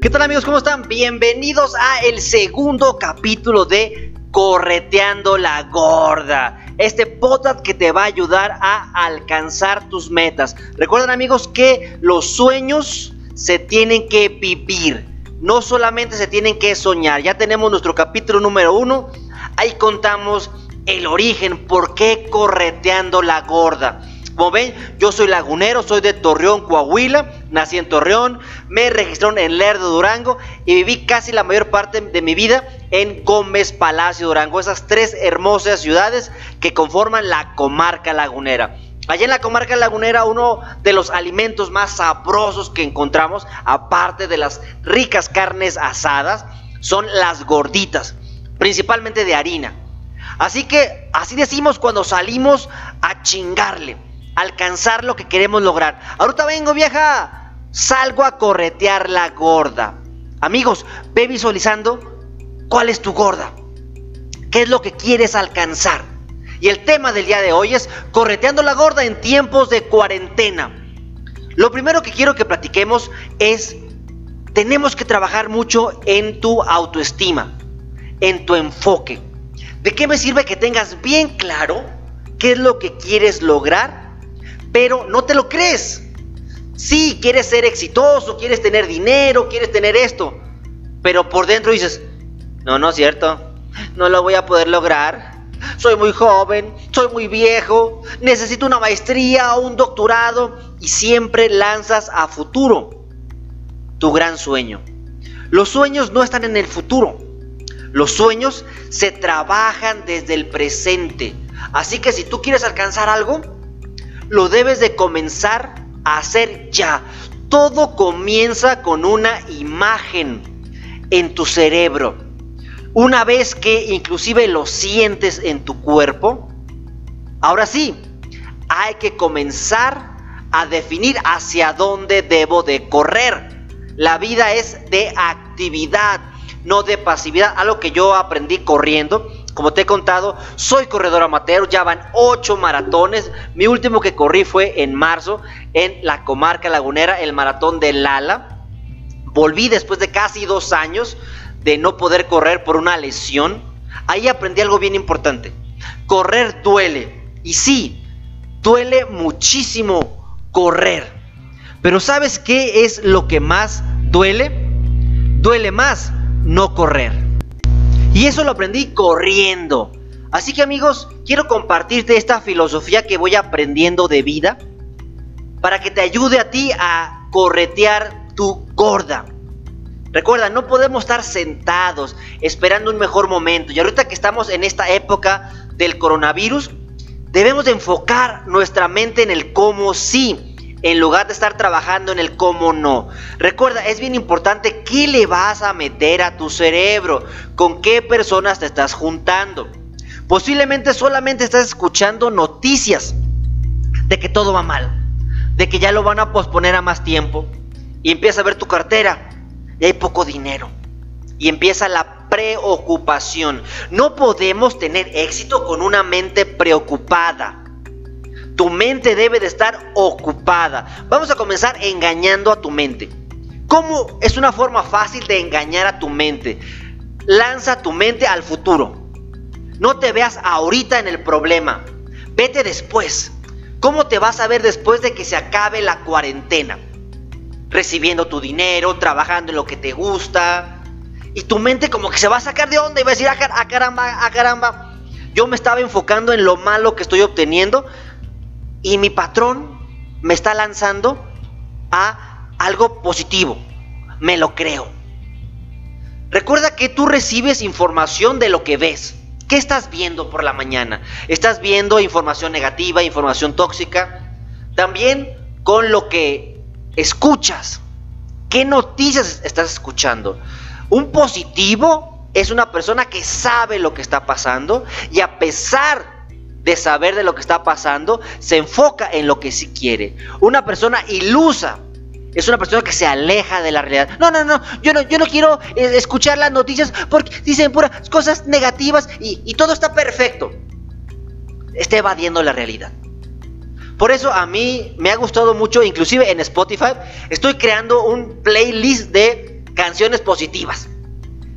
¿Qué tal amigos? ¿Cómo están? Bienvenidos a el segundo capítulo de Correteando la Gorda. Este podcast que te va a ayudar a alcanzar tus metas. Recuerden amigos que los sueños se tienen que vivir. No solamente se tienen que soñar. Ya tenemos nuestro capítulo número uno. Ahí contamos el origen, por qué correteando la gorda. Como ven, yo soy lagunero, soy de Torreón, Coahuila, nací en Torreón, me registraron en Lerdo, Durango y viví casi la mayor parte de mi vida en Gómez Palacio, Durango, esas tres hermosas ciudades que conforman la comarca lagunera. Allá en la comarca lagunera uno de los alimentos más sabrosos que encontramos, aparte de las ricas carnes asadas, son las gorditas, principalmente de harina. Así que así decimos cuando salimos a chingarle alcanzar lo que queremos lograr. Ahorita vengo, vieja. Salgo a corretear la gorda. Amigos, ve visualizando cuál es tu gorda. ¿Qué es lo que quieres alcanzar? Y el tema del día de hoy es correteando la gorda en tiempos de cuarentena. Lo primero que quiero que platiquemos es, tenemos que trabajar mucho en tu autoestima, en tu enfoque. ¿De qué me sirve que tengas bien claro qué es lo que quieres lograr pero no te lo crees. Sí, quieres ser exitoso, quieres tener dinero, quieres tener esto, pero por dentro dices, no, no es cierto, no lo voy a poder lograr. Soy muy joven, soy muy viejo, necesito una maestría o un doctorado y siempre lanzas a futuro tu gran sueño. Los sueños no están en el futuro. Los sueños se trabajan desde el presente. Así que si tú quieres alcanzar algo, lo debes de comenzar a hacer ya. Todo comienza con una imagen en tu cerebro. Una vez que inclusive lo sientes en tu cuerpo, ahora sí, hay que comenzar a definir hacia dónde debo de correr. La vida es de actividad, no de pasividad, algo que yo aprendí corriendo como te he contado, soy corredor amateur, ya van ocho maratones. Mi último que corrí fue en marzo en la comarca lagunera, el maratón de Lala. Volví después de casi dos años de no poder correr por una lesión. Ahí aprendí algo bien importante. Correr duele. Y sí, duele muchísimo correr. Pero ¿sabes qué es lo que más duele? Duele más no correr. Y eso lo aprendí corriendo. Así que amigos, quiero compartirte esta filosofía que voy aprendiendo de vida para que te ayude a ti a corretear tu gorda. Recuerda, no podemos estar sentados esperando un mejor momento. Y ahorita que estamos en esta época del coronavirus, debemos de enfocar nuestra mente en el cómo sí en lugar de estar trabajando en el cómo no. Recuerda, es bien importante qué le vas a meter a tu cerebro, con qué personas te estás juntando. Posiblemente solamente estás escuchando noticias de que todo va mal, de que ya lo van a posponer a más tiempo, y empieza a ver tu cartera y hay poco dinero, y empieza la preocupación. No podemos tener éxito con una mente preocupada. Tu mente debe de estar ocupada. Vamos a comenzar engañando a tu mente. ¿Cómo es una forma fácil de engañar a tu mente? Lanza tu mente al futuro. No te veas ahorita en el problema. Vete después. ¿Cómo te vas a ver después de que se acabe la cuarentena? Recibiendo tu dinero, trabajando en lo que te gusta. Y tu mente como que se va a sacar de onda y va a decir, ah, ah, caramba, ah, caramba. Yo me estaba enfocando en lo malo que estoy obteniendo y mi patrón me está lanzando a algo positivo. Me lo creo. Recuerda que tú recibes información de lo que ves. ¿Qué estás viendo por la mañana? ¿Estás viendo información negativa, información tóxica? También con lo que escuchas. ¿Qué noticias estás escuchando? Un positivo es una persona que sabe lo que está pasando y a pesar de saber de lo que está pasando, se enfoca en lo que sí quiere. Una persona ilusa es una persona que se aleja de la realidad. No, no, no, yo no, yo no quiero eh, escuchar las noticias porque dicen puras cosas negativas y, y todo está perfecto. Está evadiendo la realidad. Por eso a mí me ha gustado mucho, inclusive en Spotify, estoy creando un playlist de canciones positivas.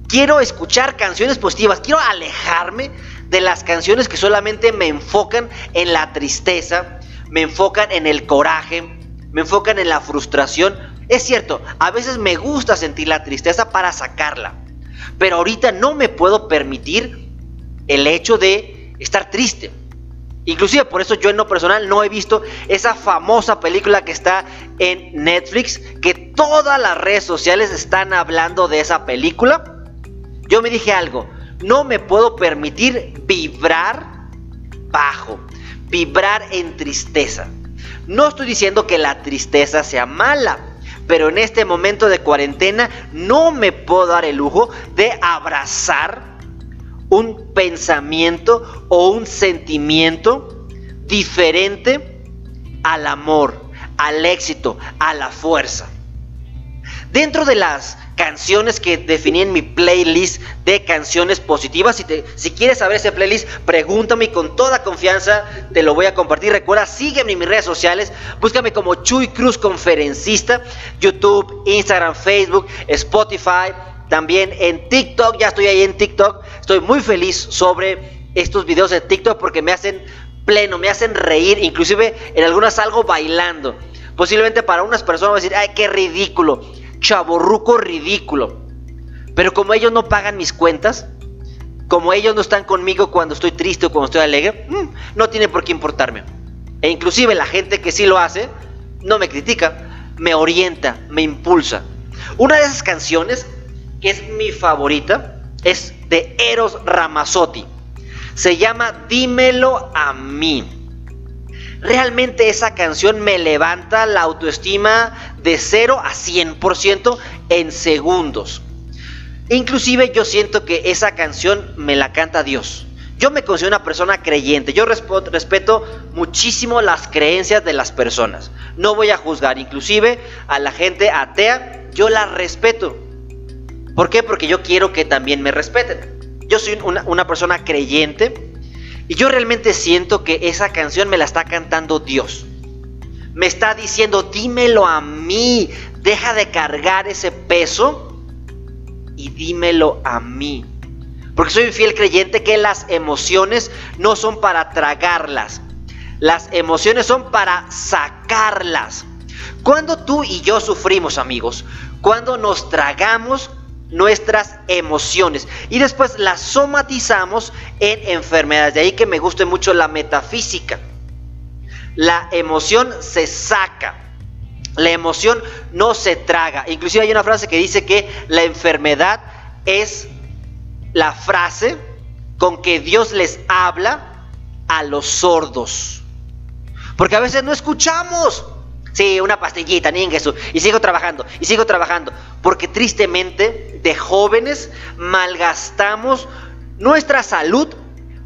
Quiero escuchar canciones positivas, quiero alejarme de las canciones que solamente me enfocan en la tristeza, me enfocan en el coraje, me enfocan en la frustración. Es cierto, a veces me gusta sentir la tristeza para sacarla, pero ahorita no me puedo permitir el hecho de estar triste. Inclusive por eso yo en lo personal no he visto esa famosa película que está en Netflix, que todas las redes sociales están hablando de esa película. Yo me dije algo, no me puedo permitir vibrar bajo, vibrar en tristeza. No estoy diciendo que la tristeza sea mala, pero en este momento de cuarentena no me puedo dar el lujo de abrazar un pensamiento o un sentimiento diferente al amor, al éxito, a la fuerza. Dentro de las canciones que definí en mi playlist de canciones positivas. Si, te, si quieres saber ese playlist, pregúntame con toda confianza te lo voy a compartir. Recuerda, sígueme en mis redes sociales, búscame como Chuy Cruz Conferencista, YouTube, Instagram, Facebook, Spotify, también en TikTok, ya estoy ahí en TikTok. Estoy muy feliz sobre estos videos de TikTok porque me hacen pleno, me hacen reír, inclusive en algunas salgo bailando. Posiblemente para unas personas van a decir, ay, qué ridículo chaborruco ridículo. Pero como ellos no pagan mis cuentas, como ellos no están conmigo cuando estoy triste o cuando estoy alegre, mm, no tiene por qué importarme. E inclusive la gente que sí lo hace, no me critica, me orienta, me impulsa. Una de esas canciones, que es mi favorita, es de Eros Ramazzotti. Se llama Dímelo a mí. Realmente esa canción me levanta la autoestima de 0 a 100% en segundos. Inclusive yo siento que esa canción me la canta Dios. Yo me considero una persona creyente. Yo respeto muchísimo las creencias de las personas. No voy a juzgar. Inclusive a la gente atea, yo la respeto. ¿Por qué? Porque yo quiero que también me respeten. Yo soy una, una persona creyente y yo realmente siento que esa canción me la está cantando Dios. Me está diciendo, dímelo a mí, deja de cargar ese peso y dímelo a mí. Porque soy un fiel creyente que las emociones no son para tragarlas. Las emociones son para sacarlas. Cuando tú y yo sufrimos, amigos, cuando nos tragamos nuestras emociones y después las somatizamos en enfermedades. De ahí que me guste mucho la metafísica. La emoción se saca. La emoción no se traga. Inclusive hay una frase que dice que la enfermedad es la frase con que Dios les habla a los sordos. Porque a veces no escuchamos. Sí, una pastillita, ni eso. Y sigo trabajando, y sigo trabajando. Porque tristemente, de jóvenes, malgastamos nuestra salud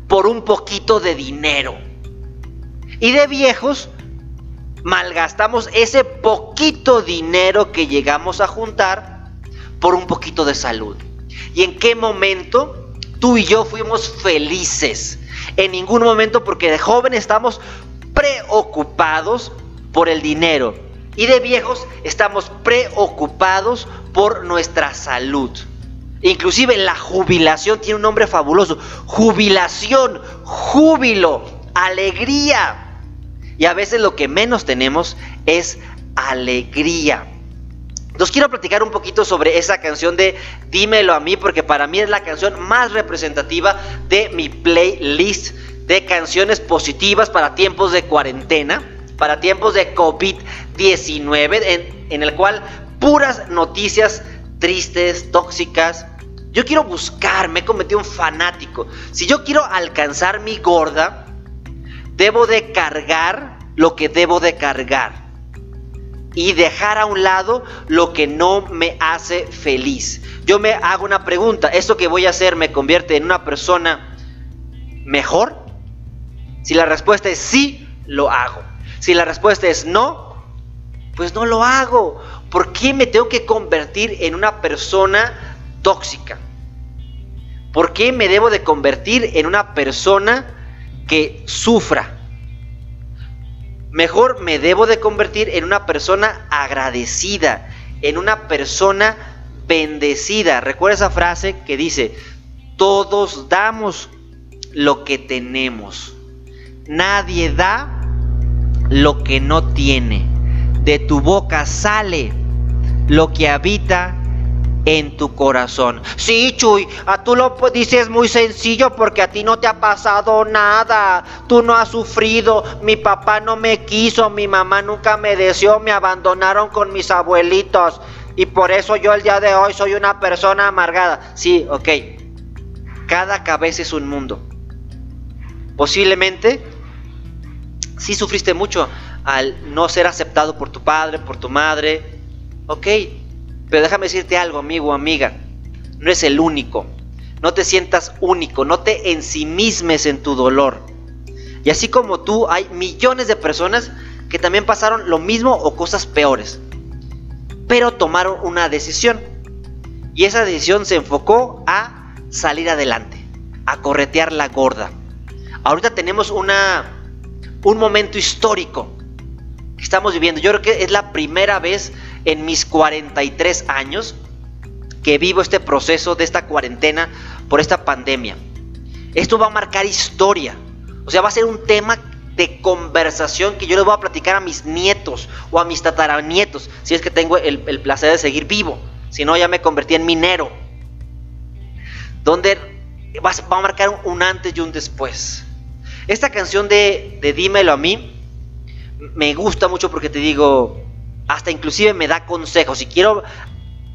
por un poquito de dinero. Y de viejos, malgastamos ese poquito dinero que llegamos a juntar por un poquito de salud. ¿Y en qué momento tú y yo fuimos felices? En ningún momento porque de jóvenes estamos preocupados por el dinero y de viejos estamos preocupados por nuestra salud. Inclusive la jubilación tiene un nombre fabuloso. Jubilación, júbilo, alegría. Y a veces lo que menos tenemos es alegría. Los quiero platicar un poquito sobre esa canción de Dímelo a mí, porque para mí es la canción más representativa de mi playlist de canciones positivas para tiempos de cuarentena para tiempos de COVID-19, en, el cual puras noticias tristes, tóxicas. Yo quiero buscar, me he cometido un fanático. Si yo quiero alcanzar mi gorda, debo de cargar lo que debo de cargar. y dejar a un lado lo que no me hace feliz. Yo me hago una pregunta, ¿esto que voy a hacer me convierte en una persona mejor? Si la respuesta es sí, lo hago. Si la respuesta es no, pues no lo hago. ¿Por qué me tengo que convertir en una persona tóxica? ¿Por qué me debo de convertir en una persona que sufra? Mejor me debo de convertir en una persona agradecida, en una persona bendecida. Recuerda esa frase que dice, todos damos lo que tenemos. Nadie da lo que no tiene. De tu boca sale lo que habita en tu corazón. Sí, Chuy, a tú lo dices muy sencillo porque a ti no te ha pasado nada. Tú no has sufrido. Mi papá no me quiso, mi mamá nunca me deseó, me abandonaron con mis abuelitos. Y por eso yo el día de hoy soy una persona amargada. Sí, ok. Cada cabeza es un mundo. Posiblemente, sí sufriste mucho al no ser aceptado por tu padre, por tu madre. Ok, pero déjame decirte algo, amigo o amiga. No es el único. No te sientas único. No te ensimismes en tu dolor. Y así como tú, hay millones de personas que también pasaron lo mismo o cosas peores. Pero tomaron una decisión. Y esa decisión se enfocó a salir adelante. A corretear la gorda. Ahorita tenemos una, un momento histórico que estamos viviendo. Yo creo que es la primera vez en mis 43 años que vivo este proceso de esta cuarentena por esta pandemia. Esto va a marcar historia. O sea, va a ser un tema de conversación que yo les voy a platicar a mis nietos o a mis tataranietos, si es que tengo el, placer de seguir vivo. Si no, ya me convertí en minero. Donde va, a marcar un, antes y un después. Esta canción de, de Dímelo a mí me gusta mucho porque te digo, hasta inclusive me da consejos. Y quiero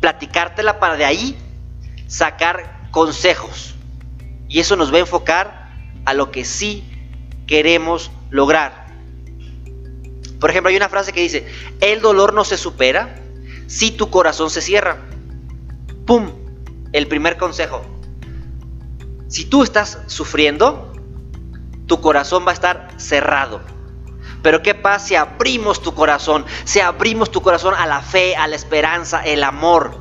platicártela para de ahí sacar consejos. Y eso nos va a enfocar a lo que sí queremos lograr. Por ejemplo, hay una frase que dice, el dolor no se supera si tu corazón se cierra. ¡Pum! El primer consejo. Si tú estás sufriendo, tu corazón va a estar cerrado. Pero ¿qué pasa si abrimos tu corazón? Si abrimos tu corazón a la fe, a la esperanza, el amor,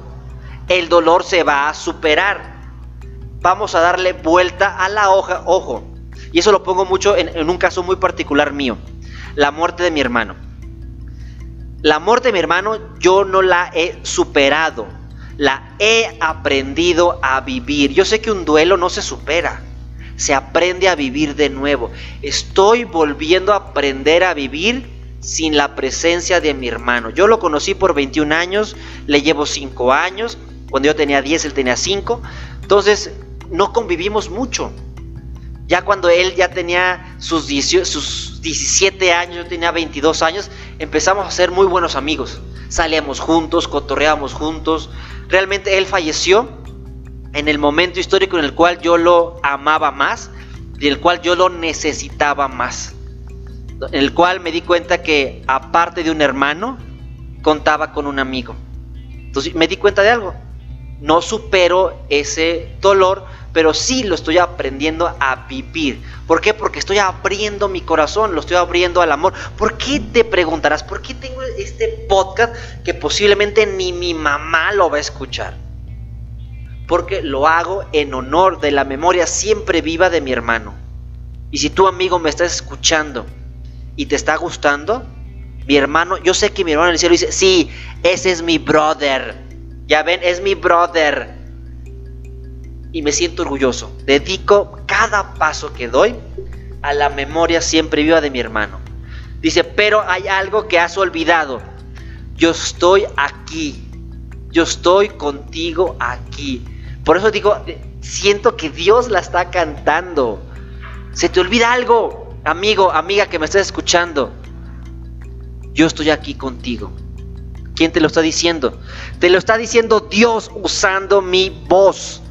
el dolor se va a superar. Vamos a darle vuelta a la hoja, ojo. Y eso lo pongo mucho en, en un caso muy particular mío. La muerte de mi hermano. La muerte de mi hermano yo no la he superado. La he aprendido a vivir. Yo sé que un duelo no se supera se aprende a vivir de nuevo. Estoy volviendo a aprender a vivir sin la presencia de mi hermano. Yo lo conocí por 21 años, le llevo 5 años, cuando yo tenía 10 él tenía 5, entonces no convivimos mucho. Ya cuando él ya tenía sus, sus 17 años, yo tenía 22 años, empezamos a ser muy buenos amigos. Salíamos juntos, cotorreábamos juntos. Realmente él falleció en el momento histórico en el cual yo lo amaba más y el cual yo lo necesitaba más. En el cual me di cuenta que aparte de un hermano, contaba con un amigo. Entonces me di cuenta de algo. No supero ese dolor, pero sí lo estoy aprendiendo a vivir. ¿Por qué? Porque estoy abriendo mi corazón, lo estoy abriendo al amor. ¿Por qué te preguntarás? ¿Por qué tengo este podcast que posiblemente ni mi mamá lo va a escuchar? Porque lo hago en honor de la memoria siempre viva de mi hermano. Y si tú amigo me estás escuchando y te está gustando, mi hermano, yo sé que mi hermano en el cielo dice, sí, ese es mi brother. Ya ven, es mi brother. Y me siento orgulloso. Dedico cada paso que doy a la memoria siempre viva de mi hermano. Dice, pero hay algo que has olvidado. Yo estoy aquí. Yo estoy contigo aquí. Por eso digo, siento que Dios la está cantando. Se te olvida algo, amigo, amiga que me estás escuchando. Yo estoy aquí contigo. ¿Quién te lo está diciendo? Te lo está diciendo Dios usando mi voz.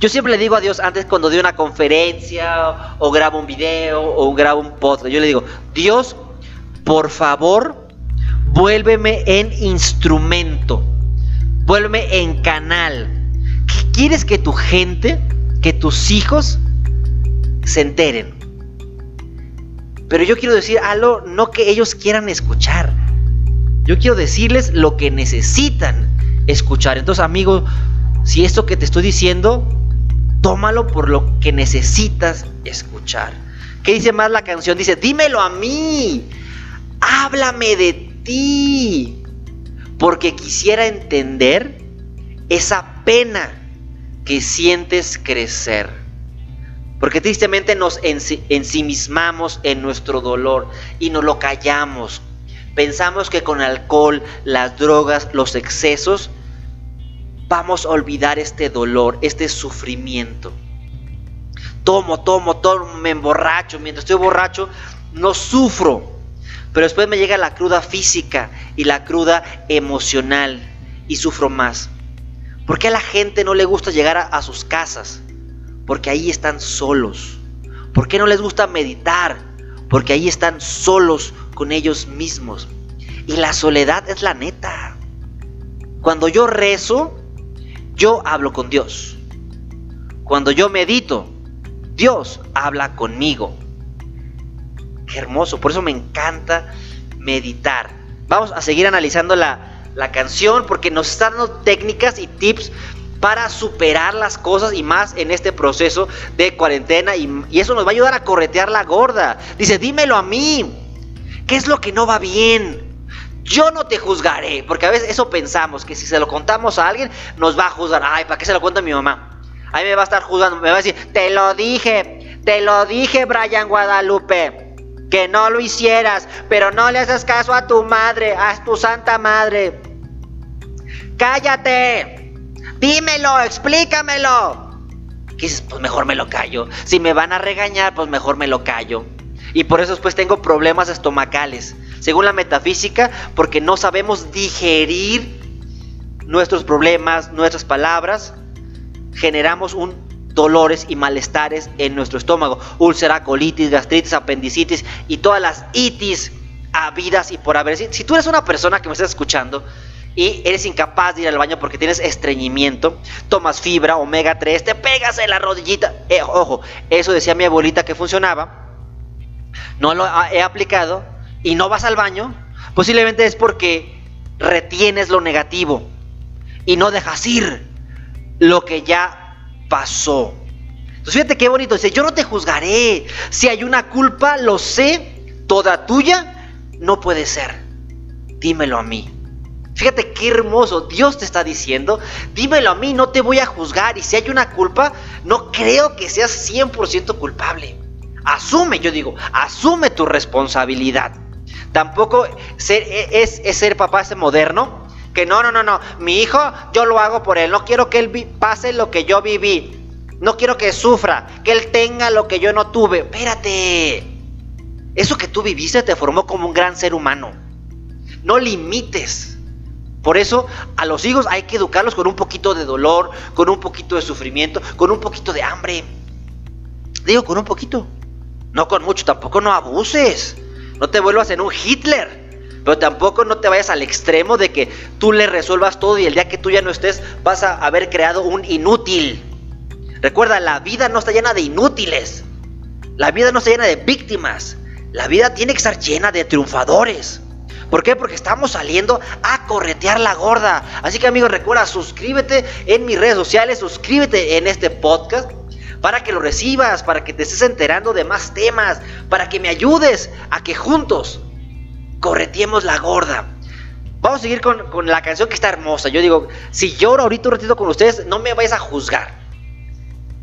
Yo siempre le digo a Dios antes cuando doy una conferencia o grabo un video o grabo un podcast, yo le digo, Dios, por favor, vuélveme en instrumento, vuélveme en canal. ¿Qué quieres que tu gente, que tus hijos se enteren? Pero yo quiero decir algo, no que ellos quieran escuchar. Yo quiero decirles lo que necesitan escuchar. Entonces, amigo, si esto que te estoy diciendo, tómalo por lo que necesitas escuchar. ¿Qué dice más la canción? Dice, dímelo a mí, háblame de ti, porque quisiera entender esa pena que sientes crecer. Porque tristemente nos ensimismamos en nuestro dolor y nos lo callamos. Pensamos que con alcohol, las drogas, los excesos, vamos a olvidar este dolor, este sufrimiento. Tomo, tomo, tomo, me emborracho. Mientras estoy borracho, no sufro. Pero después me llega la cruda física y la cruda emocional y sufro más. ¿Por qué a la gente no le gusta llegar a, sus casas? Porque ahí están solos. ¿Por qué no les gusta meditar? Porque ahí están solos con ellos mismos. Y la soledad es la neta. Cuando yo rezo, yo hablo con Dios. Cuando yo medito, Dios habla conmigo. Qué hermoso, por eso me encanta meditar. Vamos a seguir analizando la, la canción porque nos está dando técnicas y tips para superar las cosas y más en este proceso de cuarentena y, eso nos va a ayudar a corretear la gorda. Dice, dímelo a mí, ¿qué es lo que no va bien? Yo no te juzgaré, porque a veces eso pensamos, que si se lo contamos a alguien, nos va a juzgar. Ay, ¿para qué se lo cuento a mi mamá? Ahí me va a estar juzgando, me va a decir, te lo dije, te lo dije, Brian Guadalupe, que no lo hicieras, pero no le haces caso a tu madre, a tu santa madre. Cállate, dímelo, explícamelo. ¿Qué dices? Pues mejor me lo callo. Si me van a regañar, pues mejor me lo callo. Y por eso después tengo problemas estomacales según la metafísica, porque no sabemos digerir nuestros problemas, nuestras palabras, generamos un dolores y malestares en nuestro estómago, úlcera, colitis, gastritis, apendicitis y todas las itis habidas y por haber. Si tú eres una persona que me estás escuchando y eres incapaz de ir al baño porque tienes estreñimiento, tomas fibra, omega 3, te pegas en la rodillita. Eh, ojo, eso decía mi abuelita que funcionaba. No lo he aplicado, y no vas al baño, posiblemente es porque retienes lo negativo y no dejas ir lo que ya pasó. Entonces fíjate qué bonito, dice, yo no te juzgaré. Si hay una culpa, lo sé, toda tuya, no puede ser. Dímelo a mí. Fíjate qué hermoso, Dios te está diciendo, dímelo a mí, no te voy a juzgar. Y si hay una culpa, no creo que seas 100% culpable. Asume, yo digo, asume tu responsabilidad. Tampoco e, es, ser papá ese moderno. Que no, no, no, no. Mi hijo yo lo hago por él. No quiero que él pase lo que yo viví. No quiero que sufra. Que él tenga lo que yo no tuve. Espérate. Eso que tú viviste te formó como un gran ser humano. No limites. Por eso a los hijos hay que educarlos con un poquito de dolor, con un poquito de sufrimiento, con un poquito de hambre. Digo, con un poquito. No con mucho, tampoco no abuses. No te vuelvas en un Hitler. Pero tampoco no te vayas al extremo de que tú le resuelvas todo y el día que tú ya no estés vas a haber creado un inútil. Recuerda, la vida no está llena de inútiles. La vida no está llena de víctimas. La vida tiene que estar llena de triunfadores. ¿Por qué? Porque estamos saliendo a corretear la gorda. Así que amigos, recuerda, suscríbete en mis redes sociales, suscríbete en este podcast para que lo recibas, para que te estés enterando de más temas, para que me ayudes a que juntos corretiemos la gorda. Vamos a seguir con, la canción que está hermosa. Yo digo, si lloro ahorita un ratito con ustedes, no me vayas a juzgar.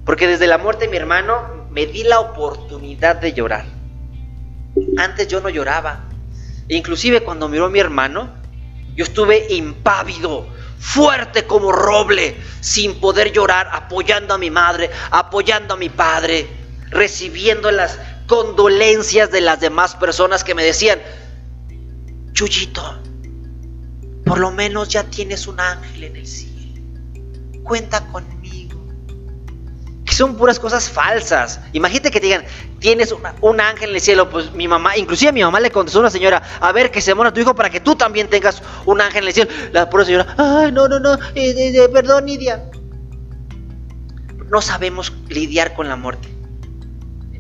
Porque desde la muerte de mi hermano me di la oportunidad de llorar. Antes yo no lloraba. Inclusive cuando miró a mi hermano, yo estuve impávido, fuerte como roble, sin poder llorar, apoyando a mi madre, apoyando a mi padre, recibiendo las condolencias de las demás personas que me decían, Chuyito, por lo menos ya tienes un ángel en el cielo, cuenta conmigo. Son puras cosas falsas. Imagínate que digan, tienes un ángel en el cielo, pues mi mamá, inclusive mi mamá le contestó a una señora, a ver que se muera tu hijo para que tú también tengas un ángel en el cielo. La pura señora, ay, no, no, no, eh, eh, eh, perdón, Nidia. No sabemos lidiar con la muerte.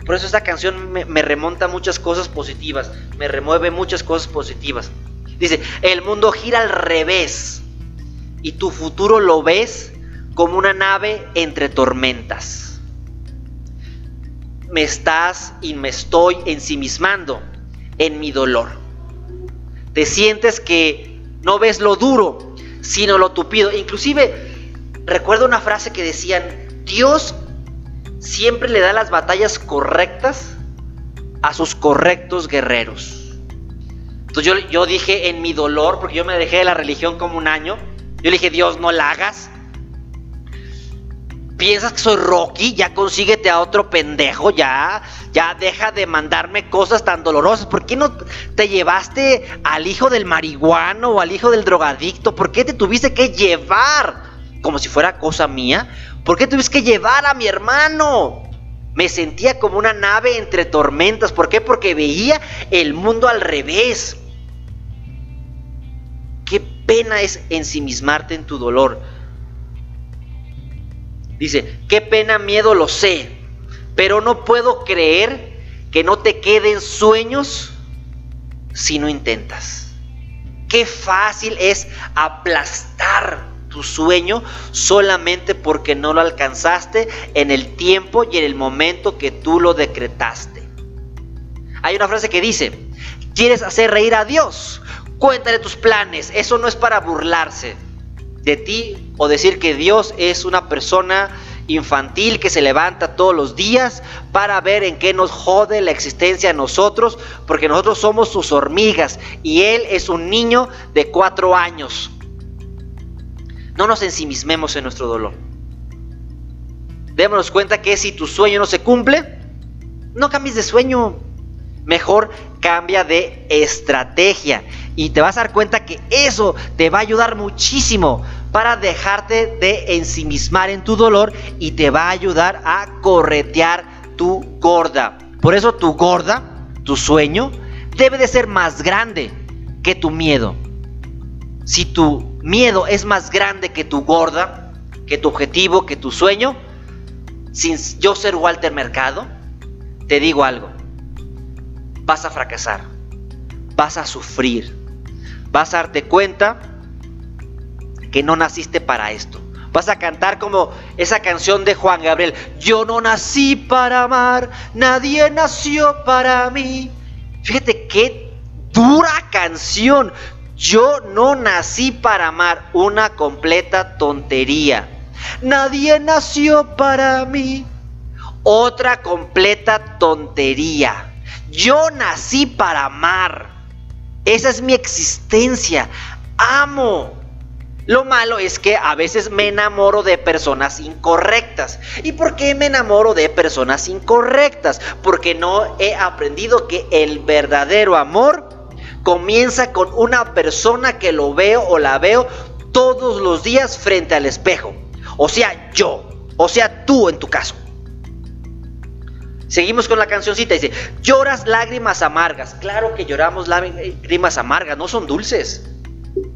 Por eso esta canción me, me remonta muchas cosas positivas, me remueve muchas cosas positivas. Dice, el mundo gira al revés y tu futuro lo ves como una nave entre tormentas. Me estás y me estoy ensimismando en mi dolor. Te sientes que no ves lo duro, sino lo tupido. Inclusive recuerdo una frase que decían, Dios siempre le da las batallas correctas a sus correctos guerreros. Entonces yo, yo dije en mi dolor, porque yo me dejé de la religión como un año, yo le dije, Dios, no la hagas piensas que soy Rocky, ya consíguete a otro pendejo, ya, ya deja de mandarme cosas tan dolorosas. ¿Por qué no te llevaste al hijo del marihuano o al hijo del drogadicto? ¿Por qué te tuviste que llevar? Como si fuera cosa mía. ¿Por qué tuviste que llevar a mi hermano? Me sentía como una nave entre tormentas. ¿Por qué? Porque veía el mundo al revés. Qué pena es ensimismarte en tu dolor Dice, qué pena, miedo, lo sé, pero no puedo creer que no te queden sueños si no intentas. Qué fácil es aplastar tu sueño solamente porque no lo alcanzaste en el tiempo y en el momento que tú lo decretaste. Hay una frase que dice, ¿quieres hacer reír a Dios? Cuéntale tus planes, eso no es para burlarse de ti o decir que Dios es una persona infantil que se levanta todos los días para ver en qué nos jode la existencia a nosotros, porque nosotros somos sus hormigas y Él es un niño de cuatro años. No nos ensimismemos en nuestro dolor. Démonos cuenta que si tu sueño no se cumple, no cambies de sueño. Mejor cambia de estrategia y te vas a dar cuenta que eso te va a ayudar muchísimo para dejarte de ensimismar en tu dolor y te va a ayudar a corretear tu gorda. Por eso tu gorda, tu sueño, debe de ser más grande que tu miedo. Si tu miedo es más grande que tu gorda, que tu objetivo, que tu sueño, sin yo ser Walter Mercado, te digo algo vas a fracasar, vas a sufrir, vas a darte cuenta que no naciste para esto. Vas a cantar como esa canción de Juan Gabriel. Yo no nací para amar, nadie nació para mí. Fíjate qué dura canción. Yo no nací para amar, una completa tontería. Nadie nació para mí, otra completa tontería. Yo nací para amar. Esa es mi existencia. Amo. Lo malo es que a veces me enamoro de personas incorrectas. ¿Y por qué me enamoro de personas incorrectas? Porque no he aprendido que el verdadero amor comienza con una persona que lo veo o la veo todos los días frente al espejo. O sea, yo. O sea, tú en tu caso. Seguimos con la cancioncita, dice, lloras lágrimas amargas. Claro que lloramos lágrimas amargas, no son dulces.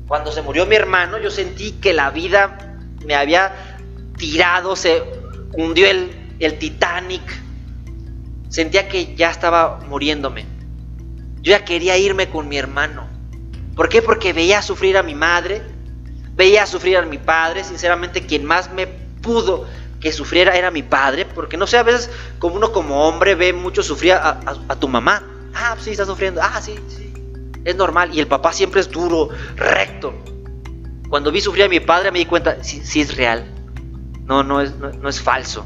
Cuando se murió mi hermano, yo sentí que la vida me había tirado, se hundió el, el Titanic. Sentía que ya estaba muriéndome. Yo ya quería irme con mi hermano. ¿Por qué? Porque veía sufrir a mi madre, veía sufrir a mi padre, sinceramente quien más me pudo que sufriera era mi padre, porque no sé, a veces como uno como hombre ve mucho sufrir a, tu mamá. Ah, sí, está sufriendo. Ah, sí, sí. Es normal. Y el papá siempre es duro, recto. Cuando vi sufrir a mi padre me di cuenta, sí, sí es real. No, no es, no es falso.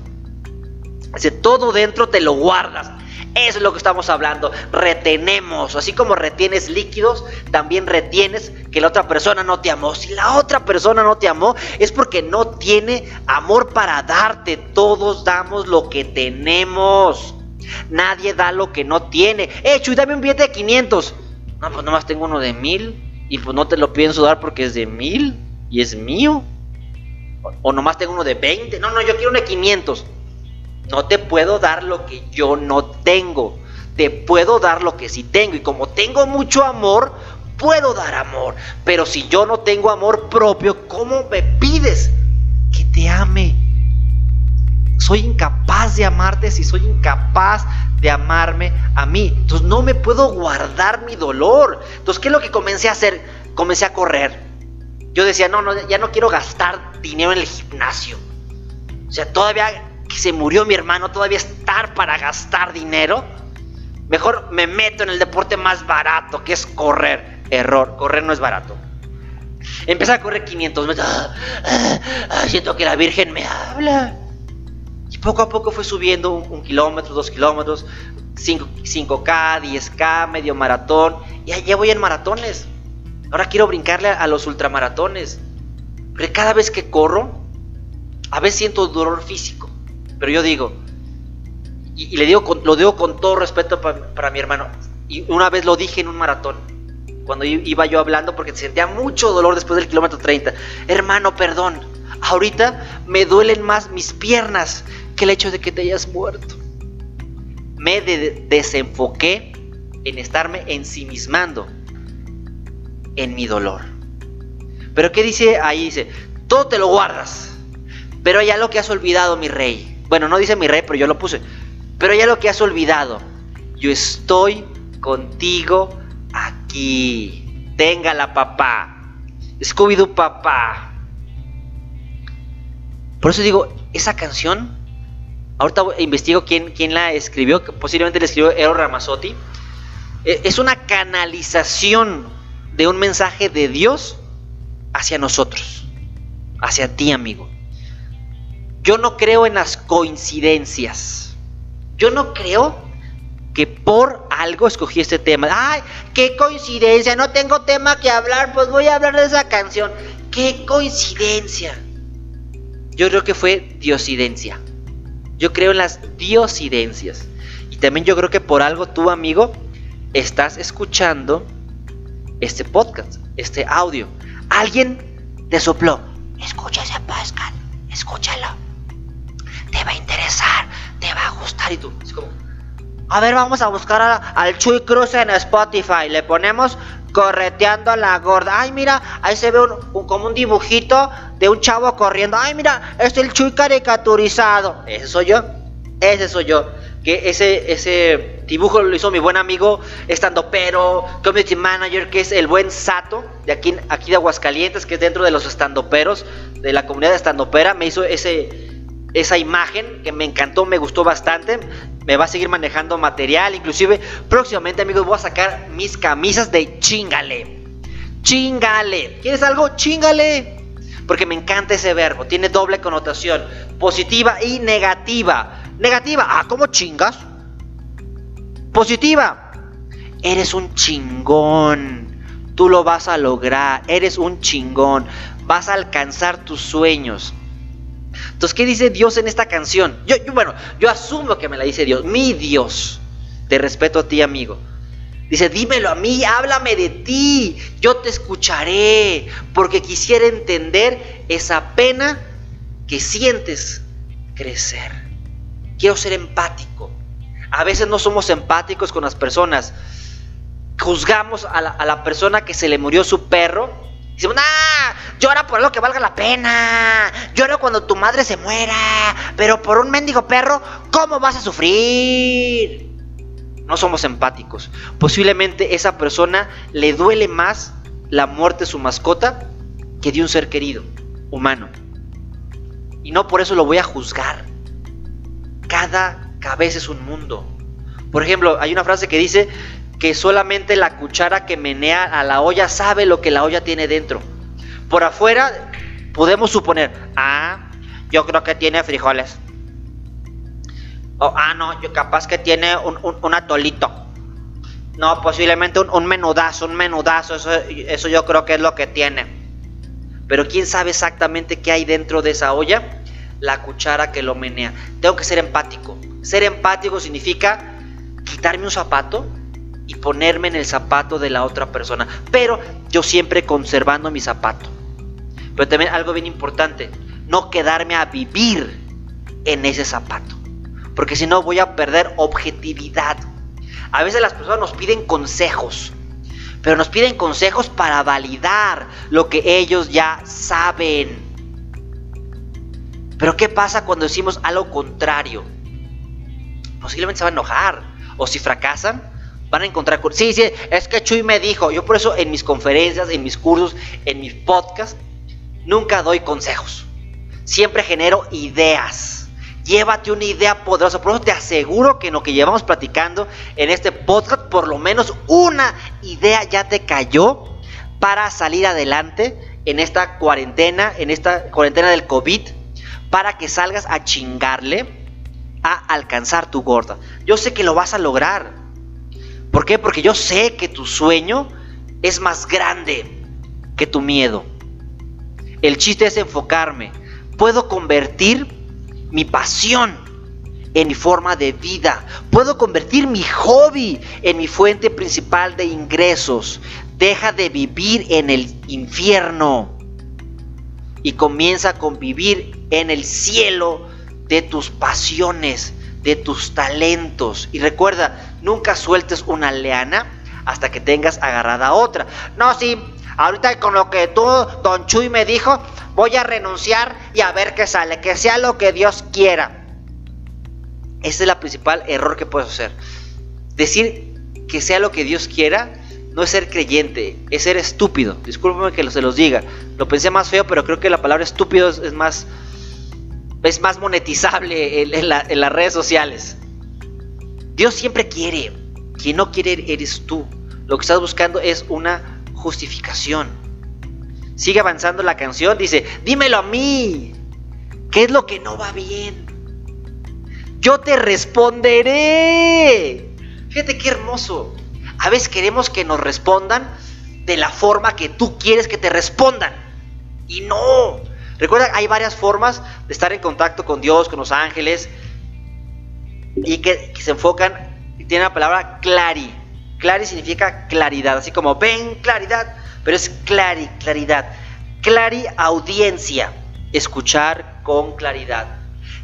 Dice, todo dentro te lo guardas. Eso es lo que estamos hablando. Retenemos. Así como retienes líquidos, también retienes que la otra persona no te amó. Si la otra persona no te amó, es porque no tiene amor para darte. Todos damos lo que tenemos. Nadie da lo que no tiene. Eh, Chuy, dame un billete de 500. No, pues nomás tengo uno de mil. Y pues no te lo pienso dar porque es de mil. Y es mío. O, o nomás tengo uno de 20. No, no, yo quiero uno de 500. No te puedo dar lo que yo no tengo. Te puedo dar lo que sí tengo. Y como tengo mucho amor, puedo dar amor. Pero si yo no tengo amor propio, ¿cómo me pides que te ame? Soy incapaz de amarte si soy incapaz de amarme a mí. Entonces no me puedo guardar mi dolor. Entonces, ¿qué es lo que comencé a hacer? Comencé a correr. Yo decía, no, no, ya no quiero gastar dinero en el gimnasio. O sea, todavía que se murió mi hermano, todavía estar para gastar dinero. Mejor me meto en el deporte más barato, que es correr. Error, correr no es barato. Empecé a correr 500 metros. Ah, ah, ah, siento que la Virgen me habla. Y poco a poco fue subiendo un, kilómetro, dos kilómetros, 5, k 10K, medio maratón. Y ya voy en maratones. Ahora quiero brincarle a, los ultramaratones. Pero cada vez que corro, a veces siento dolor físico. Pero yo digo, y, le digo lo digo con todo respeto para mi hermano. Y una vez lo dije en un maratón cuando iba yo hablando porque sentía mucho dolor después del kilómetro 30. Hermano, perdón. Ahorita me duelen más mis piernas que el hecho de que te hayas muerto. Me desenfoqué en estarme ensimismando en mi dolor. Pero ¿qué dice ahí? Dice, todo te lo guardas. Pero ya lo que has olvidado, mi rey. Bueno, no dice mi rey, pero yo lo puse. Pero ya lo que has olvidado. Yo estoy contigo aquí. Téngala, papá. Scooby-Doo, papá. Por eso digo, esa canción, ahorita investigo quién, quién la escribió, posiblemente la escribió Eero Ramazzotti. E, es una canalización de un mensaje de Dios hacia nosotros, hacia ti, amigo. Yo no creo en las coincidencias. Yo no creo que por algo escogí este tema. ¡Ay, qué coincidencia! No tengo tema que hablar, pues voy a hablar de esa canción. ¡Qué coincidencia! Yo creo que fue diosidencia. Yo creo en las diosidencias. Y también yo creo que por algo tú, amigo, estás escuchando este podcast, este audio. Alguien te sopló. Escucha ese podcast, escúchalo. Te va a interesar, te va a gustar. Y tú, es como, a ver, vamos a buscar al Chuy Cruz en Spotify. Le ponemos correteando a la gorda. Ay, mira, ahí se ve como un dibujito de un chavo corriendo. Ay, mira, es el Chuy caricaturizado. Ese soy yo. Ese soy yo. Que ese, ese dibujo lo hizo mi buen amigo, estando pero, community manager, que es el buen Sato, de aquí, aquí de Aguascalientes, que es dentro de los estandoperos, de la comunidad de estandopera. Me hizo ese, esa imagen que me encantó, me gustó bastante. Me va a seguir manejando material. Inclusive próximamente amigos voy a sacar mis camisas de chingale. Chingale. ¿Quieres algo? Chingale. Porque me encanta ese verbo. Tiene doble connotación. Positiva y negativa. Negativa. Ah, ¿cómo chingas? Positiva. Eres un chingón. Tú lo vas a lograr. Eres un chingón. Vas a alcanzar tus sueños. Entonces, ¿qué dice Dios en esta canción? Yo, bueno, yo asumo que me la dice Dios, mi Dios. Te respeto a ti, amigo. Dice, dímelo a mí, háblame de ti, yo te escucharé, porque quisiera entender esa pena que sientes crecer. Quiero ser empático. A veces no somos empáticos con las personas. Juzgamos a la persona que se le murió su perro Decimos, ah, llora por algo que valga la pena. Llora cuando tu madre se muera. Pero por un mendigo perro, ¿cómo vas a sufrir? No somos empáticos. Posiblemente esa persona le duele más la muerte de su mascota que de un ser querido, humano. Y no por eso lo voy a juzgar. Cada cabeza es un mundo. Por ejemplo, hay una frase que dice que solamente la cuchara que menea a la olla sabe lo que la olla tiene dentro. Por afuera podemos suponer, ah, yo creo que tiene frijoles. O, ah, no, yo capaz que tiene un, atolito. No, posiblemente un, menudazo, un menudazo, eso, eso yo creo que es lo que tiene. Pero ¿quién sabe exactamente qué hay dentro de esa olla? La cuchara que lo menea. Tengo que ser empático. Ser empático significa quitarme un zapato y ponerme en el zapato de la otra persona, pero yo siempre conservando mi zapato. Pero también algo bien importante, no quedarme a vivir en ese zapato. porque si no voy a perder objetividad. A veces las personas nos piden consejos, pero nos piden consejos para validar lo que ellos ya saben. Pero ¿qué pasa cuando decimos algo contrario? Posiblemente se van a enojar. O si fracasan, van a encontrar... Sí, sí, es que Chuy me dijo. Yo por eso en mis conferencias, en mis cursos, en mis podcasts, nunca doy consejos. Siempre genero ideas. Llévate una idea poderosa. Por eso te aseguro que en lo que llevamos platicando en este podcast, por lo menos una idea ya te cayó para salir adelante en esta cuarentena, en esta cuarentena del COVID, para que salgas a chingarle a alcanzar tu gorda. Yo sé que lo vas a lograr. ¿Por qué? Porque yo sé que tu sueño es más grande que tu miedo. El chiste es enfocarme. Puedo convertir mi pasión en mi forma de vida. Puedo convertir mi hobby en mi fuente principal de ingresos. Deja de vivir en el infierno y comienza a convivir en el cielo de tus pasiones, de tus talentos. Y recuerda, nunca sueltes una leana hasta que tengas agarrada otra. No, sí, ahorita con lo que tú, don Chuy, me dijo, voy a renunciar y a ver qué sale, que sea lo que Dios quiera. Ese es el principal error que puedes hacer. Decir que sea lo que Dios quiera no es ser creyente, es ser estúpido. Discúlpeme que se los diga. Lo pensé más feo, pero creo que la palabra estúpido es más es más monetizable en, las redes sociales. Dios siempre quiere. Quien no quiere eres tú. Lo que estás buscando es una justificación. Sigue avanzando la canción. Dice, dímelo a mí. ¿Qué es lo que no va bien? Yo te responderé. Fíjate qué hermoso. A veces queremos que nos respondan de la forma que tú quieres que te respondan. Y no. Recuerda, hay varias formas de estar en contacto con Dios, con los ángeles, y que, se enfocan, y tiene la palabra clari. Clari significa claridad, así como ven claridad, pero es clari, claridad. Clari audiencia, escuchar con claridad.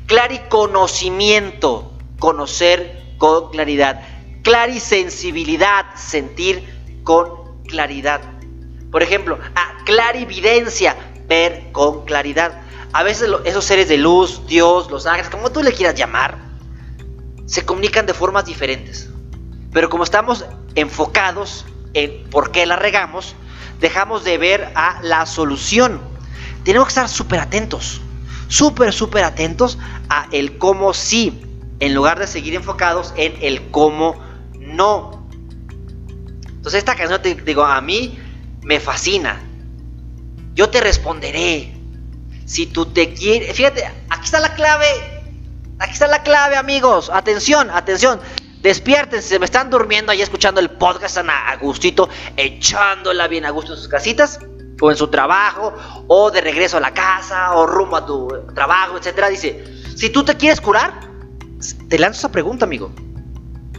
Clari conocimiento, conocer con claridad. Clari sensibilidad, sentir con claridad. Por ejemplo, a clarividencia, ver con claridad. A veces esos seres de luz, Dios, los ángeles, como tú le quieras llamar, se comunican de formas diferentes. Pero como estamos enfocados en por qué la regamos, dejamos de ver a la solución. Tenemos que estar súper atentos, súper, súper atentos a el cómo sí, en lugar de seguir enfocados en el cómo no. Entonces esta canción, te digo, a mí me fascina yo te responderé. Si tú te quieres, fíjate, aquí está la clave, aquí está la clave amigos, atención, atención. Despiértense, se me están durmiendo ahí escuchando el podcast, están a gustito, echándola bien a gusto en sus casitas, o en su trabajo, o de regreso a la casa, o rumbo a tu trabajo, etcétera. Dice, si tú te quieres curar, te lanzo esa pregunta, amigo.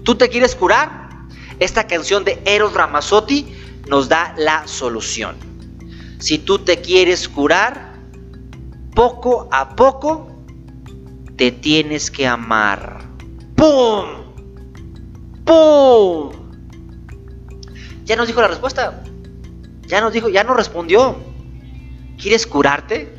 ¿Tú te quieres curar? Esta canción de Eros Ramazzotti nos da la solución. Si tú te quieres curar, poco a poco te tienes que amar. ¡Pum! ¡Pum! Ya nos dijo la respuesta. Ya nos dijo, ya nos respondió. ¿Quieres curarte?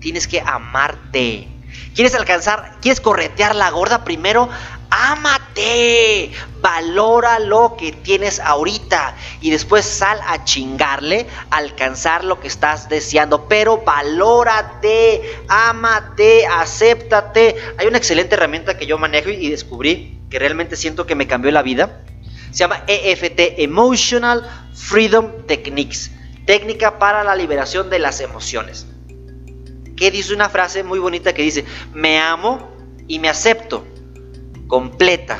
Tienes que amarte. ¿Quieres alcanzar? ¿Quieres corretear la gorda? Primero Ámate, valora lo que tienes ahorita y después sal a chingarle, alcanzar lo que estás deseando, pero valórate, ámate, acéptate. Hay una excelente herramienta que yo manejo y descubrí que realmente siento que me cambió la vida. Se llama EFT, Emotional Freedom Techniques, técnica para la liberación de las emociones. Que dice una frase muy bonita que dice, me amo y me acepto completa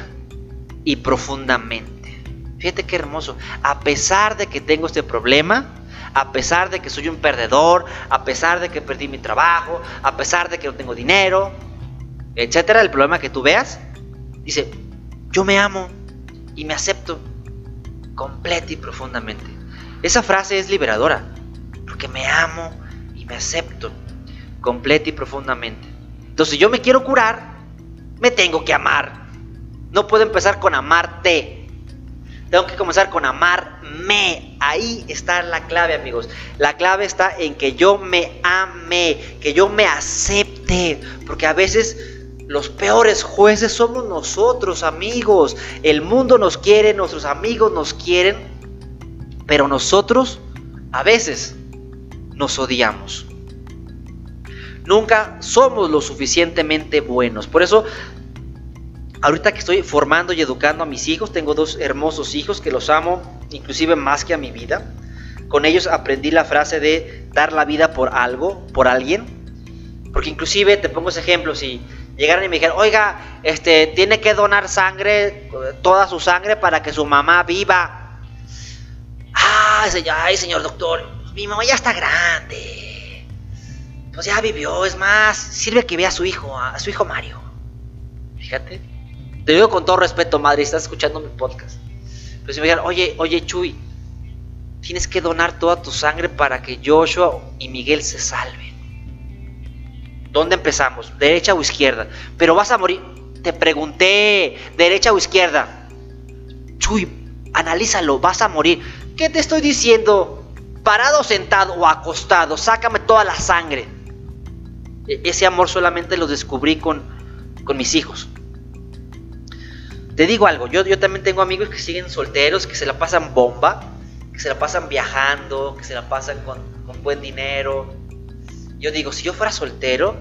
y profundamente. Fíjate qué hermoso. A pesar de que tengo este problema, a pesar de que soy un perdedor, a pesar de que perdí mi trabajo, a pesar de que no tengo dinero, etcétera, el problema que tú veas, dice, yo me amo y me acepto completa y profundamente. Esa frase es liberadora, porque me amo y me acepto completa y profundamente. Entonces, yo me quiero curar, me tengo que amar. No puedo empezar con amarte. Tengo que comenzar con amarme. Ahí está la clave, amigos. La clave está en que yo me ame, que yo me acepte. Porque a veces los peores jueces somos nosotros, amigos. El mundo nos quiere, nuestros amigos nos quieren. Pero nosotros a veces nos odiamos. Nunca somos lo suficientemente buenos. Por eso ahorita que estoy formando y educando a mis hijos, tengo dos hermosos hijos que los amo, inclusive más que a mi vida. Con ellos aprendí la frase de dar la vida por algo, por alguien. Porque inclusive te pongo ese ejemplo, si llegaran y me dijeran, oiga, este, tiene que donar sangre, toda su sangre para que su mamá viva. ay, señor doctor, mi mamá ya está grande. Pues ya vivió, es más, sirve que vea a su hijo, a su hijo Mario. Fíjate. Te digo con todo respeto, madre, estás escuchando mi podcast. Pero si me digan, oye, oye, Chuy, tienes que donar toda tu sangre para que Joshua y Miguel se salven. ¿Dónde empezamos? ¿Derecha o izquierda? Pero vas a morir. Te pregunté, ¿derecha o izquierda? Chuy, analízalo, vas a morir. ¿Qué te estoy diciendo? Parado, sentado o acostado, sácame toda la sangre. E-, ese amor solamente lo descubrí con, con mis hijos. Te digo algo, yo, también tengo amigos que siguen solteros, que se la pasan bomba, que se la pasan viajando, que se la pasan con, buen dinero. Yo digo, si yo fuera soltero,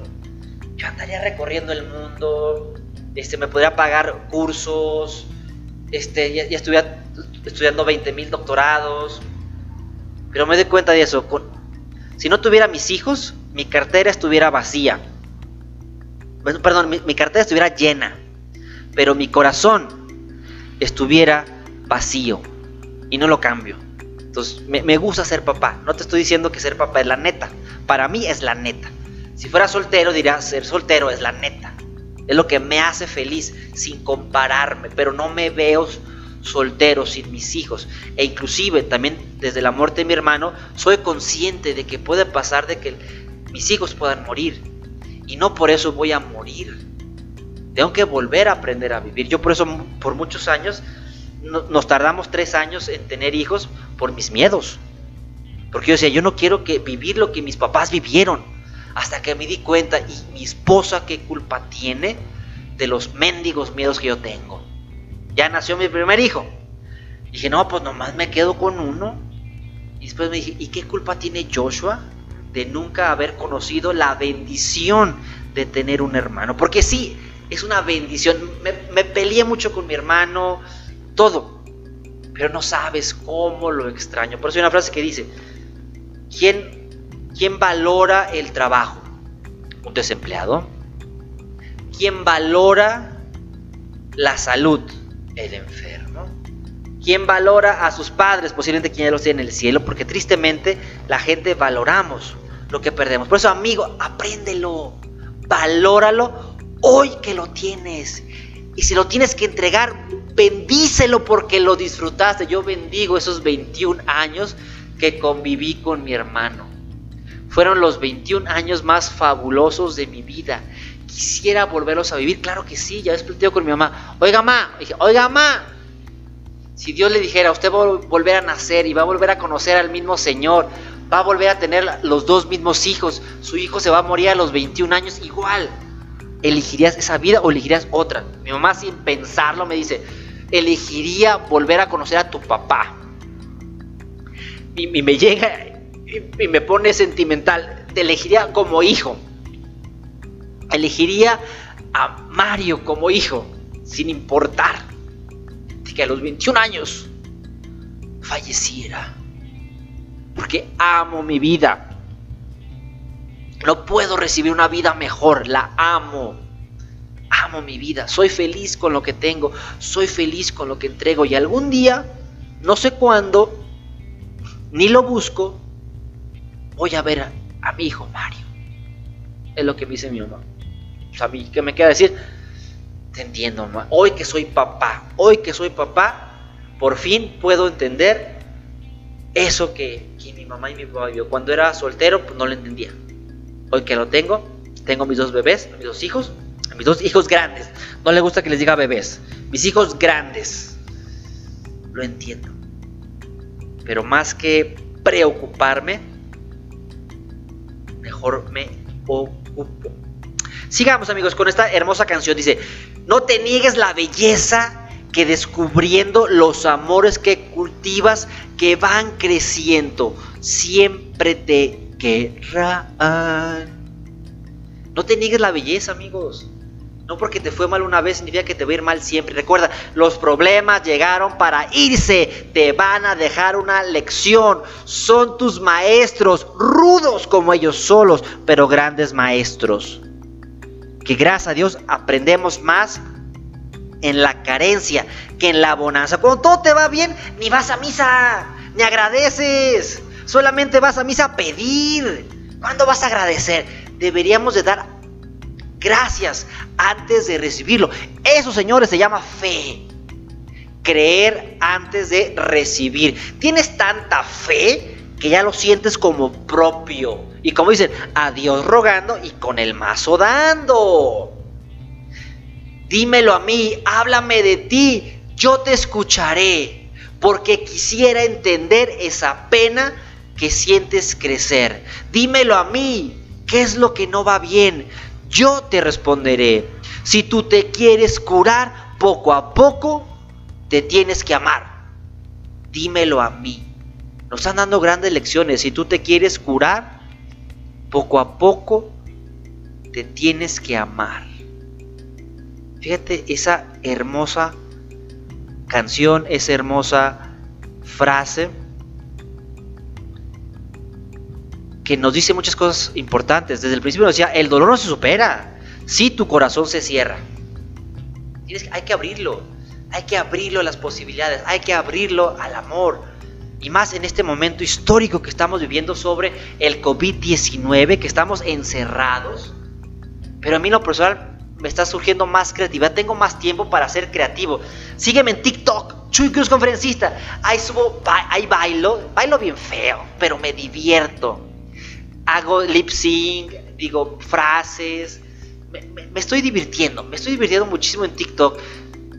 yo andaría recorriendo el mundo, este, me podría pagar cursos, este, ya, estuviera estudiando 20 mil doctorados. Pero me doy cuenta de eso. Si no tuviera mis hijos, mi cartera estuviera vacía. Perdón, mi cartera estuviera llena pero mi corazón estuviera vacío y no lo cambio. Entonces, me, gusta ser papá. No te estoy diciendo que ser papá es la neta. Para mí es la neta. Si fuera soltero, diría ser soltero es la neta. Es lo que me hace feliz sin compararme, pero no me veo soltero sin mis hijos. E inclusive también desde la muerte de mi hermano, soy consciente de que puede pasar de que mis hijos puedan morir. Y no por eso voy a morir. Tengo que volver a aprender a vivir. Yo por eso por muchos años nos tardamos tres años en tener hijos por mis miedos. Porque yo decía, yo no quiero que vivir lo que mis papás vivieron. Hasta que me di cuenta, y mi esposa qué culpa tiene de los mendigos miedos que yo tengo. Ya nació mi primer hijo. Dije, no, pues nomás me quedo con uno. Y después me dije, ¿y qué culpa tiene Joshua de nunca haber conocido la bendición de tener un hermano? Porque sí, es una bendición. Me, peleé mucho con mi hermano, todo. Pero no sabes cómo lo extraño. Por eso hay una frase que dice, ¿quién, quién valora el trabajo? Un desempleado. ¿Quién valora la salud? El enfermo. ¿Quién valora a sus padres? Posiblemente quien ya los tiene en el cielo, porque tristemente la gente valoramos lo que perdemos. Por eso, amigo, apréndelo, valóralo hoy que lo tienes. Y si lo tienes que entregar, bendícelo porque lo disfrutaste. Yo bendigo esos 21 años que conviví con mi hermano. Fueron los 21 años más fabulosos de mi vida. Quisiera volverlos a vivir, claro que sí. Ya he con mi mamá. Oiga, mamá, oiga, mamá. Si Dios le dijera, usted va a volver a nacer y va a volver a conocer al mismo Señor, va a volver a tener los dos mismos hijos, su hijo se va a morir a los 21 años igual. ¿Elegirías esa vida o elegirías otra? Mi mamá sin pensarlo me dice, elegiría volver a conocer a tu papá. Y, me llega y, me pone sentimental, te elegiría como hijo. Elegiría a Mario como hijo, sin importar que a los 21 años falleciera. Porque amo mi vida. No puedo recibir una vida mejor, la amo. Amo mi vida, soy feliz con lo que tengo, soy feliz con lo que entrego y algún día, no sé cuándo, ni lo busco, voy a ver a, mi hijo Mario. Es lo que me dice mi mamá. O ¿qué me queda decir? Te entiendo, mamá. Hoy que soy papá, hoy que soy papá, por fin puedo entender eso que, que mi mamá y mi papá vio. Cuando era soltero, pues no lo entendía. Hoy que lo tengo, tengo mis dos bebés, mis dos hijos, mis dos hijos grandes. No le gusta que les diga bebés. Mis hijos grandes. Lo entiendo. Pero más que preocuparme, mejor me ocupo. Sigamos amigos con esta hermosa canción. Dice, no te niegues la belleza que descubriendo los amores que cultivas que van creciendo, siempre te querrán. No te niegues la belleza, amigos. No porque te fue mal una vez significa que te va a ir mal siempre. Recuerda, los problemas llegaron para irse. Te van a dejar una lección. Son tus maestros, rudos como ellos solos, pero grandes maestros. Que gracias a Dios aprendemos más en la carencia que en la bonanza. Cuando todo te va bien, ni vas a misa, ni agradeces. Solamente vas a misa a pedir. ¿Cuándo vas a agradecer? Deberíamos de dar gracias antes de recibirlo. Eso, señores, se llama fe. Creer antes de recibir. Tienes tanta fe que ya lo sientes como propio. Y como dicen, a Dios rogando y con el mazo dando. Dímelo a mí, háblame de ti, yo te escucharé, porque quisiera entender esa pena que sientes crecer. Dímelo a mí, ¿qué es lo que no va bien? yo te responderé. Si tú te quieres curar, poco a poco te tienes que amar. Dímelo a mí. Nos están dando grandes lecciones. Si tú te quieres curar, poco a poco te tienes que amar. Fíjate esa hermosa canción, esa hermosa frase que nos dice muchas cosas importantes. Desde el principio nos decía, el dolor no se supera si tu corazón se cierra. hay que abrirlo, hay que abrirlo a las posibilidades, hay que abrirlo al amor. Y más en este momento histórico que estamos viviendo sobre el COVID-19, que estamos encerrados. Pero a mí lo personal me está surgiendo más creatividad, tengo más tiempo para ser creativo. Sígueme en TikTok, Chuy Cruz Conferencista. Ahí subo, ahí bailo, bailo bien feo, pero me divierto hago lip sync, digo frases, me, estoy divirtiendo, me estoy divirtiendo muchísimo en TikTok.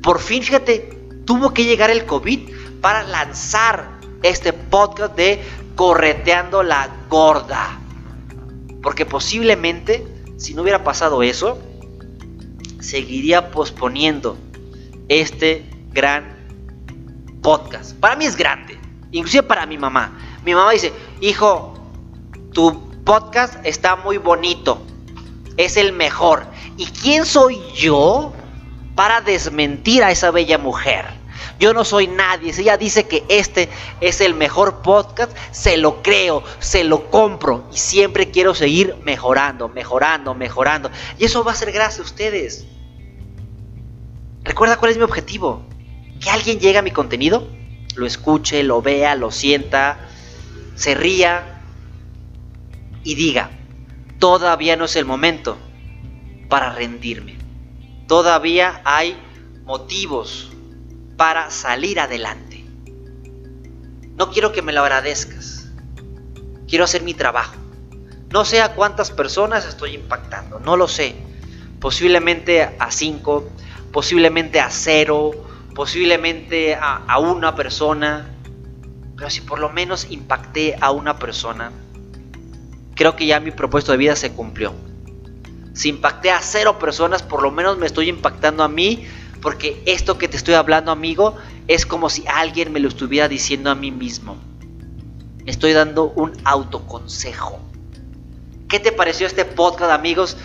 Por fin, fíjate, tuvo que llegar el COVID para lanzar este podcast de Correteando la Gorda. Porque posiblemente, si no hubiera pasado eso, seguiría posponiendo este gran podcast. Para mí es grande, inclusive para mi mamá. Mi mamá dice, hijo, tu podcast está muy bonito, es el mejor. ¿Y quién soy yo para desmentir a esa bella mujer? Yo no soy nadie. Si ella dice que este es el mejor podcast, se lo creo, se lo compro y siempre quiero seguir mejorando, mejorando, mejorando. Y eso va a ser gracias a ustedes. Recuerda cuál es mi objetivo. Que alguien llegue a mi contenido, lo escuche, lo vea, lo sienta, se ría, y diga, todavía no es el momento para rendirme. Todavía hay motivos para salir adelante. No quiero que me lo agradezcas. Quiero hacer mi trabajo. No sé a cuántas personas estoy impactando, no lo sé. Posiblemente a cinco, posiblemente a cero, posiblemente a, una persona. Pero si por lo menos impacté a una persona, creo que ya mi propósito de vida se cumplió. Si impacté a cero personas, por lo menos me estoy impactando a mí, porque esto que te estoy hablando, amigo, es como si alguien me lo estuviera diciendo a mí mismo. Estoy dando un autoconsejo. ¿Qué te pareció este podcast, amigos,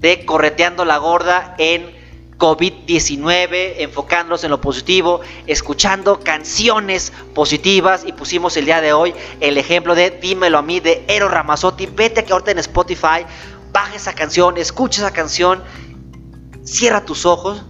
de Correteando la Gorda en COVID-19, enfocándonos en lo positivo, escuchando canciones positivas y pusimos el día de hoy el ejemplo de Dímelo a mí de Ero Ramazotti. Vete que ahorita en Spotify, baja esa canción, escucha esa canción, cierra tus ojos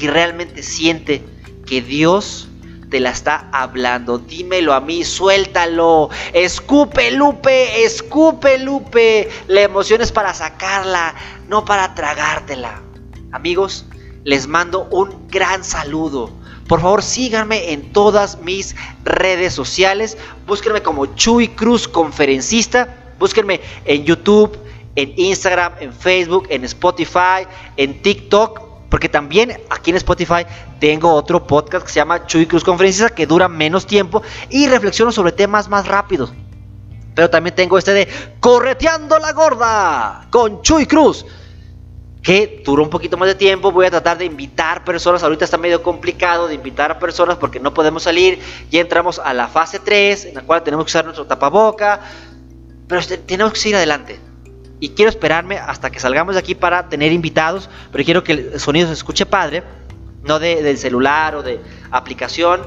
y realmente siente que Dios te la está hablando. Dímelo a mí, suéltalo. Escupe, Lupe, escupe, Lupe. La emoción es para sacarla, no para tragártela. Amigos, les mando un gran saludo. Por favor, síganme en todas mis redes sociales. Búsquenme como Chuy Cruz Conferencista. Búsquenme en YouTube, en Instagram, en Facebook, en Spotify, en TikTok. Porque también aquí en Spotify tengo otro podcast que se llama Chuy Cruz Conferencias que dura menos tiempo y reflexiono sobre temas más rápidos. Pero también tengo este de Correteando la Gorda con Chuy Cruz que duró un poquito más de tiempo. Voy a tratar de invitar personas. Ahorita está medio complicado de invitar a personas porque no podemos salir. Ya entramos a la fase 3, en la cual tenemos que usar nuestro tapaboca. Pero este, tenemos que seguir adelante. Y quiero esperarme hasta que salgamos de aquí para tener invitados. Pero quiero que el sonido se escuche padre. No de, del celular o de aplicación.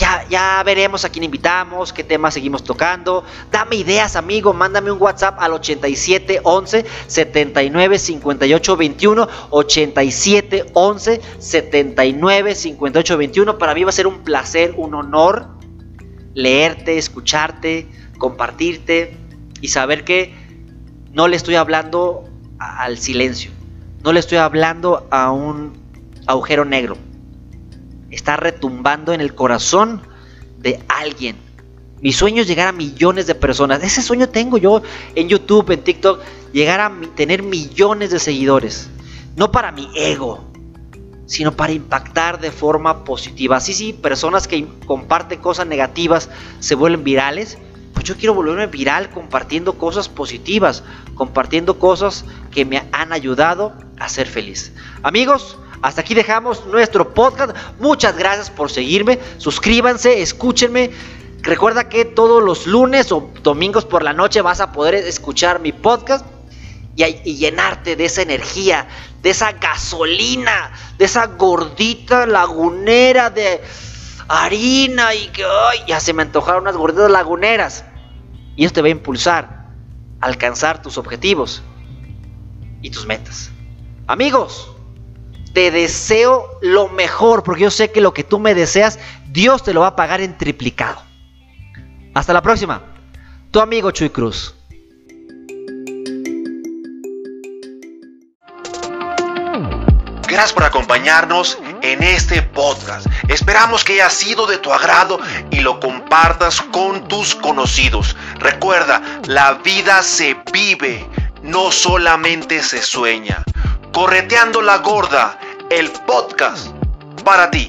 Ya, veremos a quién invitamos, qué temas seguimos tocando. Dame ideas, amigo. Mándame un WhatsApp al 87 11 79 58 21. 87 11 79 58 21. Para mí va a ser un placer, un honor leerte, escucharte, compartirte y saber que no le estoy hablando al silencio, no le estoy hablando a un agujero negro. Está retumbando en el corazón de alguien. Mi sueño es llegar a millones de personas. Ese sueño tengo yo en YouTube, en TikTok, llegar a tener millones de seguidores. No para mi ego, sino para impactar de forma positiva. Sí, sí, personas que comparten cosas negativas se vuelven virales pues yo quiero volverme viral compartiendo cosas positivas, compartiendo cosas que me han ayudado a ser feliz. Amigos, hasta aquí dejamos nuestro podcast. Muchas gracias por seguirme. Suscríbanse, escúchenme. Recuerda que todos los lunes o domingos por la noche vas a poder escuchar mi podcast y, llenarte de esa energía, de esa gasolina, de esa gordita lagunera de harina y que ya se me antojaron unas gorditas laguneras. Y esto te va a impulsar a alcanzar tus objetivos y tus metas. Amigos, te deseo lo mejor porque yo sé que lo que tú me deseas, Dios te lo va a pagar en triplicado. Hasta la próxima. Tu amigo Chuy Cruz. Gracias por acompañarnos en este podcast. Esperamos que haya sido de tu agrado y lo compartas con tus conocidos. Recuerda, la vida se vive, no solamente se sueña. Correteando la gorda, el podcast para ti.